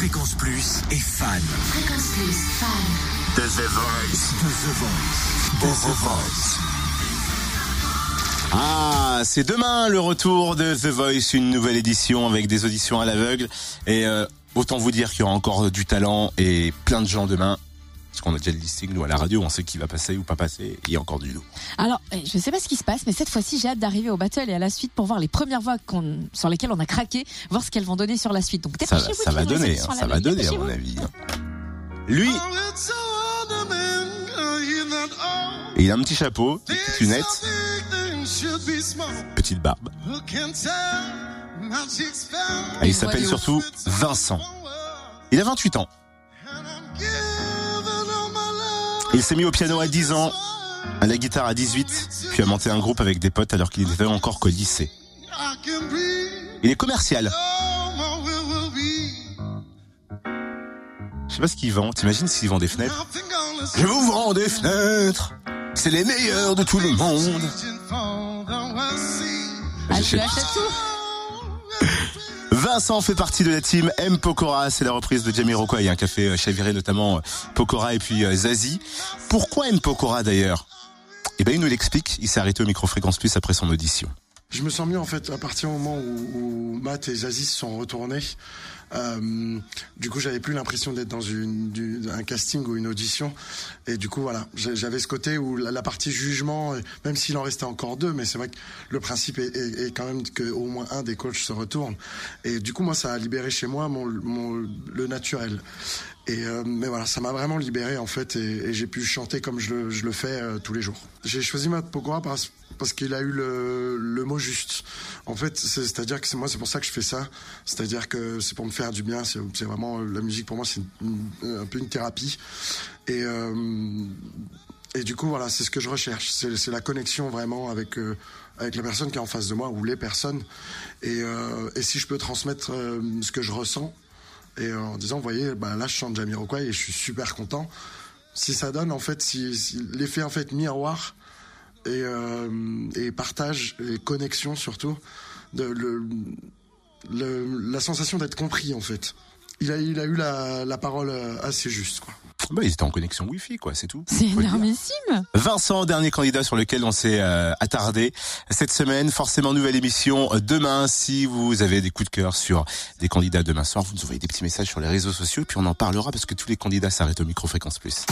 Fréquence Plus est fan. Fréquence Plus, fan. De The Voice. De The Voice. De The Voice. Ah, c'est demain le retour de The Voice, une nouvelle édition avec des auditions à l'aveugle. Et euh, autant vous dire qu'il y aura encore du talent et plein de gens demain. Parce qu'on a déjà le listing, nous, à la radio, on sait qui va passer ou pas passer. Il y a encore du lot. Alors, eh, je ne sais pas ce qui se passe, mais cette fois-ci, j'ai hâte d'arriver au battle et à la suite pour voir les premières voix sur lesquelles on a craqué, voir ce qu'elles vont donner sur la suite. Donc, Ça, dépêchez-vous. ça va donner, hein, ça va donner à mon avis. hein. Lui, il a un petit chapeau, des petites lunettes, petite barbe. Et il s'appelle surtout Vincent. Il a 28 ans. Il s'est mis au piano à 10 ans, à la guitare à 18, puis a monté un groupe avec des potes alors qu'il n'était encore qu'au lycée. Il est commercial. Je sais pas ce qu'il vend. T'imagines s'il vend des fenêtres? Je vous vends des fenêtres. C'est les meilleurs de tout le monde. Ah, achètes tout Vincent fait partie de la team M Pokora, c'est la reprise de Jamiroquai, un café euh, chaviré notamment euh, Pokora et puis euh, Zazie. Pourquoi M Pokora d'ailleurs? Eh ben il nous l'explique, il s'est arrêté au micro-fréquence plus après son audition. Je me sens mieux en fait à partir du moment où, où Matt et Zazie se sont retournés. Euh, du coup, j'avais plus l'impression d'être dans une, du- un casting ou une audition. Et du coup, voilà, j'avais ce côté où la, la partie jugement, même s'il en restait encore deux, mais c'est vrai que le principe est, est- est quand même que au moins un des coachs se retourne. Et du coup, moi, ça a libéré chez moi mon, mon- le naturel. Et euh, mais voilà, ça m'a vraiment libéré en fait, et, j'ai pu chanter comme je le, fais euh, tous les jours. J'ai choisi Matt Pokora parce, qu'il a eu le, mot juste. En fait, c'est- c'est-à-dire que c'est moi, c'est pour ça que je fais ça. C'est-à-dire que c'est pour me faire du bien. C'est vraiment la musique pour moi, c'est un peu une thérapie. Et euh, et du coup, voilà, c'est ce que je recherche. C'est la connexion vraiment avec euh, avec la personne qui est en face de moi ou les personnes. Et, euh, et si je peux transmettre euh, ce que je ressens et euh, en disant, vous voyez, bah, là je chante Jamiroquai et je suis super content. Si ça donne en fait, si, l'effet en fait miroir et, euh, et partage et connexion surtout, la sensation d'être compris en fait. Il a, il a eu la, la parole assez juste quoi. Bah, ils étaient en connexion Wi-Fi quoi, c'est tout. C'est énormissime. Vincent, dernier candidat sur lequel on s'est euh, attardé cette semaine. Forcément, nouvelle émission euh, demain. Si vous avez des coups de cœur sur des candidats demain soir, vous nous envoyez des petits messages sur les réseaux sociaux, puis on en parlera parce que tous les candidats s'arrêtent au micro-fréquence plus.